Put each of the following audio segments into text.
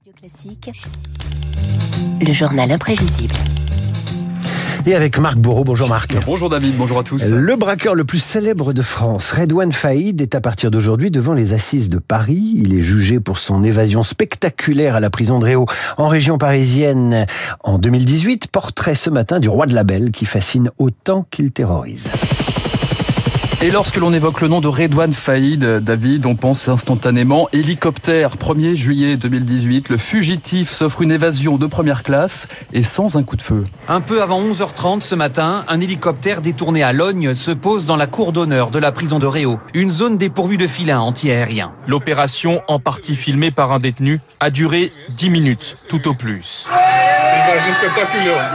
Radio Classique, le journal imprévisible. Et avec Marc Bourreau. Bonjour Marc. Bonjour David, bonjour à tous. Le braqueur le plus célèbre de France, Redouane Faïd, est à partir d'aujourd'hui devant les assises de Paris. Il est jugé pour son évasion spectaculaire à la prison de Réau en région parisienne en 2018. Portrait ce matin du roi de la Belle qui fascine autant qu'il terrorise. Et lorsque l'on évoque le nom de Redouane Faïd, David, on pense instantanément hélicoptère. 1er juillet 2018, le fugitif s'offre une évasion de première classe et sans un coup de feu. Un peu avant 11h30 ce matin, un hélicoptère détourné à Logne se pose dans la cour d'honneur de la prison de Réau, une zone dépourvue de filins antiaériens. L'opération, en partie filmée par un détenu, a duré 10 minutes, tout au plus.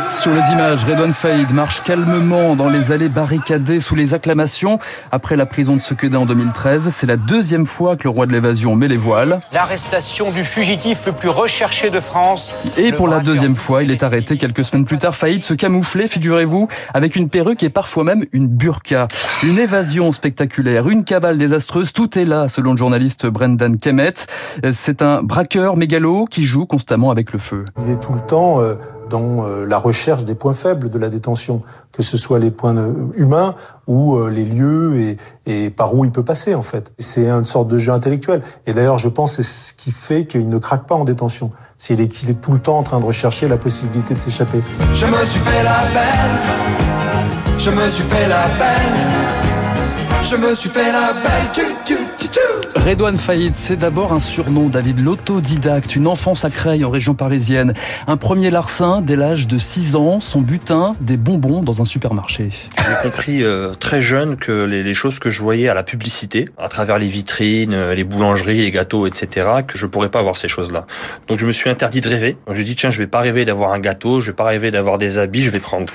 Sur les images, Redouane Faïd marche calmement dans les allées barricadées sous les acclamations. Après la prison de Sequedin en 2013, c'est la deuxième fois que le roi de l'évasion met les voiles. L'arrestation du fugitif le plus recherché de France. Et pour la deuxième fois, il est arrêté quelques semaines plus tard. Faïd se camouflait, figurez-vous, avec une perruque et parfois même une burqa. Une évasion spectaculaire, une cavale désastreuse, tout est là, selon le journaliste Brendan Kemet. C'est un braqueur mégalo qui joue constamment avec le feu. Il est tout le temps euh, dans euh, la recherche des points faibles de la détention, que ce soit les points euh, humains ou euh, les lieux et, par où il peut passer en fait. C'est une sorte de jeu intellectuel. Et d'ailleurs, je pense c'est ce qui fait qu'il ne craque pas en détention. C'est qu'il est tout le temps en train de rechercher la possibilité de s'échapper. Je me suis fait la belle, je me suis fait la belle, je me suis fait la belle. Tchou, tchou, tchou, tchou. Redouane Faïd, c'est d'abord un surnom, David, l'autodidacte, une enfance à Creil en région parisienne. Un premier larcin dès l'âge de 6 ans, son butin, des bonbons dans un supermarché. J'ai compris euh, très jeune que les, les, choses que je voyais à la publicité, à travers les vitrines, euh, les boulangeries, les gâteaux, etc., que je pourrais pas avoir ces choses-là. Donc je me suis interdit de rêver. Donc j'ai dit tiens, je vais pas rêver d'avoir un gâteau, je vais pas rêver d'avoir des habits, je vais prendre.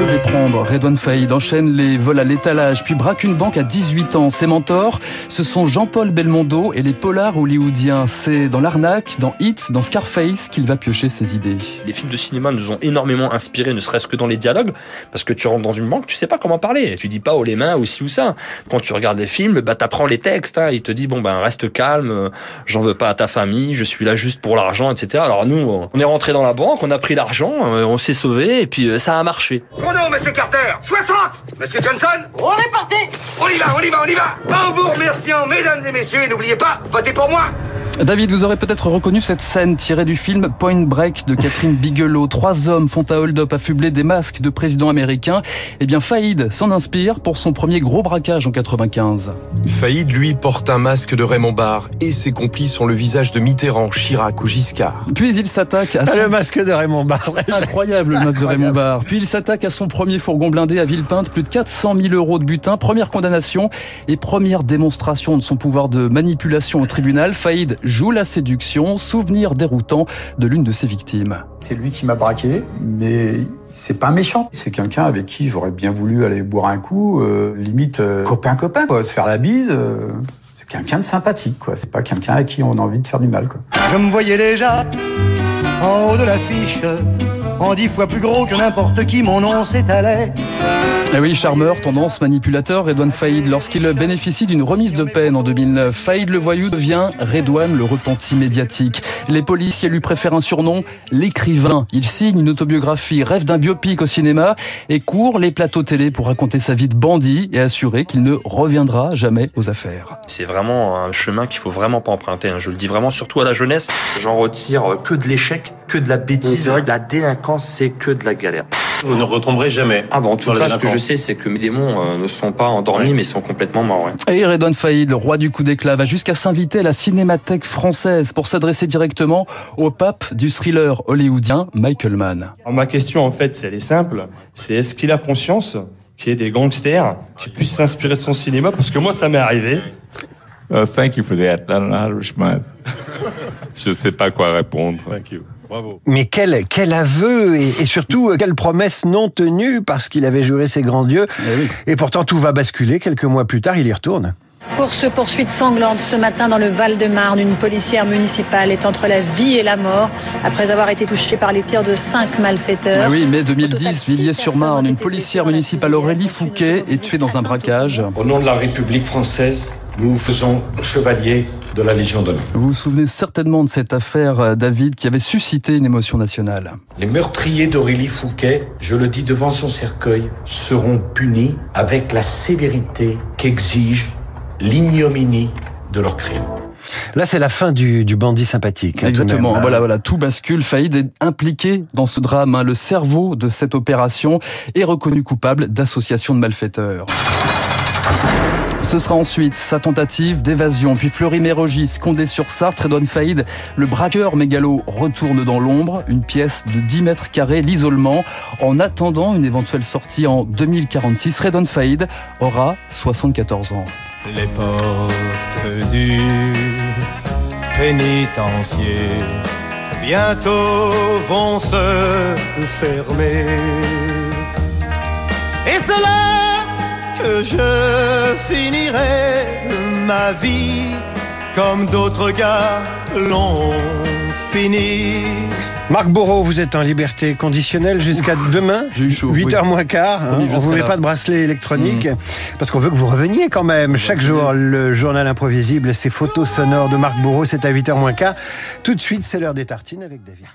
Je vais prendre. Redouane Faïd enchaîne les vols à l'étalage, puis braque une banque à 18 ans. Ses mentors, ce sont Jean-Paul Belmondo et les polars hollywoodiens. C'est dans l'arnaque, dans Hit, dans Scarface qu'il va piocher ses idées. Les films de cinéma nous ont énormément inspirés, ne serait-ce que dans les dialogues, parce que tu rentres dans une banque, tu sais pas comment parler. Tu dis pas oh les mains ou ci ou ça. Quand tu regardes les films, bah t'apprends les textes. Hein. Il te dit bon ben reste calme, j'en veux pas à ta famille, je suis là juste pour l'argent, etc. Alors nous, on est rentré dans la banque, on a pris l'argent, on s'est sauvé et puis ça a marché. Chrono, monsieur Carter. 60 Monsieur Johnson. On est parti. On y va, on y va, on y va. En vous remerciant, mesdames et messieurs, et n'oubliez pas, votez pour moi David, vous aurez peut-être reconnu cette scène tirée du film Point Break de Catherine Bigelow. Trois hommes font un hold-up affublés des masques de présidents américains. Eh bien, Faïd s'en inspire pour son premier gros braquage en 95. Faïd, lui, porte un masque de Raymond Barre et ses complices ont le visage de Mitterrand, Chirac ou Giscard. Puis il s'attaque à Ah, son... le masque de Raymond Barre. Incroyable le masque de Raymond Barre. Puis il s'attaque à son premier fourgon blindé à Villepinte, plus de 400 000 euros de butin, première condamnation et première démonstration de son pouvoir de manipulation au tribunal. Faïd joue la séduction, souvenir déroutant de l'une de ses victimes. C'est lui qui m'a braqué, mais c'est pas un méchant. C'est quelqu'un avec qui j'aurais bien voulu aller boire un coup, euh, limite euh, copain copain, quoi, se faire la bise. Euh, c'est quelqu'un de sympathique, quoi. C'est pas quelqu'un à qui on a envie de faire du mal, quoi. Je me voyais déjà en haut de l'affiche, en dix fois plus gros que n'importe qui, mon nom s'étalait. Eh oui, charmeur, tendance, manipulateur, Redouane Faïd, lorsqu'il bénéficie d'une remise de peine en 2009, Faïd le voyou devient Redouane le repenti médiatique. Les policiers lui préfèrent un surnom, l'écrivain. Il signe une autobiographie, rêve d'un biopic au cinéma et court les plateaux télé pour raconter sa vie de bandit et assurer qu'il ne reviendra jamais aux affaires. C'est vraiment un chemin qu'il faut vraiment pas emprunter. Hein. Je le dis vraiment surtout à la jeunesse. J'en retire que de l'échec, que de la bêtise. La délinquance, c'est que de la galère. Vous ne retomberez jamais. Ah bon, en tout cas, ce que je sais, c'est que mes démons euh, ne sont pas endormis, ouais. mais sont complètement morts. Ouais. Et Redouane Faïd, le roi du coup d'éclat, va jusqu'à s'inviter à la Cinémathèque française pour s'adresser directement au pape du thriller hollywoodien Michael Mann. Alors, ma question, en fait, elle est simple. C'est est-ce qu'il a conscience qu'il y ait des gangsters qui puissent s'inspirer de son cinéma? Parce que moi, ça m'est arrivé. Uh, thank you for that. I don't know how to respond. Je sais pas quoi répondre. Thank you. Bravo. Mais quel, quel aveu et, et surtout quelle promesse non tenue parce qu'il avait juré ses grands dieux. Eh oui. Et pourtant tout va basculer. Quelques mois plus tard, il y retourne. Course-poursuite sanglante ce matin dans le Val-de-Marne. Une policière municipale est entre la vie et la mort après avoir été touchée par les tirs de cinq malfaiteurs. Ah oui, mai 2010, Villiers-sur-Marne, une policière municipale Aurélie Fouquet est tuée dans un braquage. Au nom de la République française, nous faisons chevalier de la Légion d'honneur. Vous vous souvenez certainement de cette affaire, euh, David, qui avait suscité une émotion nationale. Les meurtriers d'Aurélie Fouquet, je le dis devant son cercueil, seront punis avec la sévérité qu'exige l'ignominie de leur crime. Là, c'est la fin du, du bandit sympathique. hein, Exactement. même. Voilà, voilà, tout bascule. Faïd est impliqué dans ce drame. hein. Le cerveau de cette opération est reconnu coupable d'association de malfaiteurs. Ce sera ensuite sa tentative d'évasion, puis Fleury-Mérogis, Condé-sur-Sarthe, Redouane Faïd, le braqueur mégalo retourne dans l'ombre, une pièce de 10 mètres carrés, l'isolement. En attendant une éventuelle sortie en 2046, Redouane Faïd aura 74 ans. Les portes du pénitencier bientôt vont se fermer. Et c'est là que je finirai ma vie comme d'autres gars l'ont fini. Marc Bourreau, vous êtes en liberté conditionnelle jusqu'à demain. J'ai eu chaud. 8h oui. moins quart. hein. On vous serai met là. pas de bracelet électronique Mhm. parce qu'on veut que vous reveniez quand même. Chaque jour, le journal imprévisible, ces photos sonores de Marc Bourreau, c'est à 8h moins quart. Tout de suite, c'est l'heure des tartines avec David.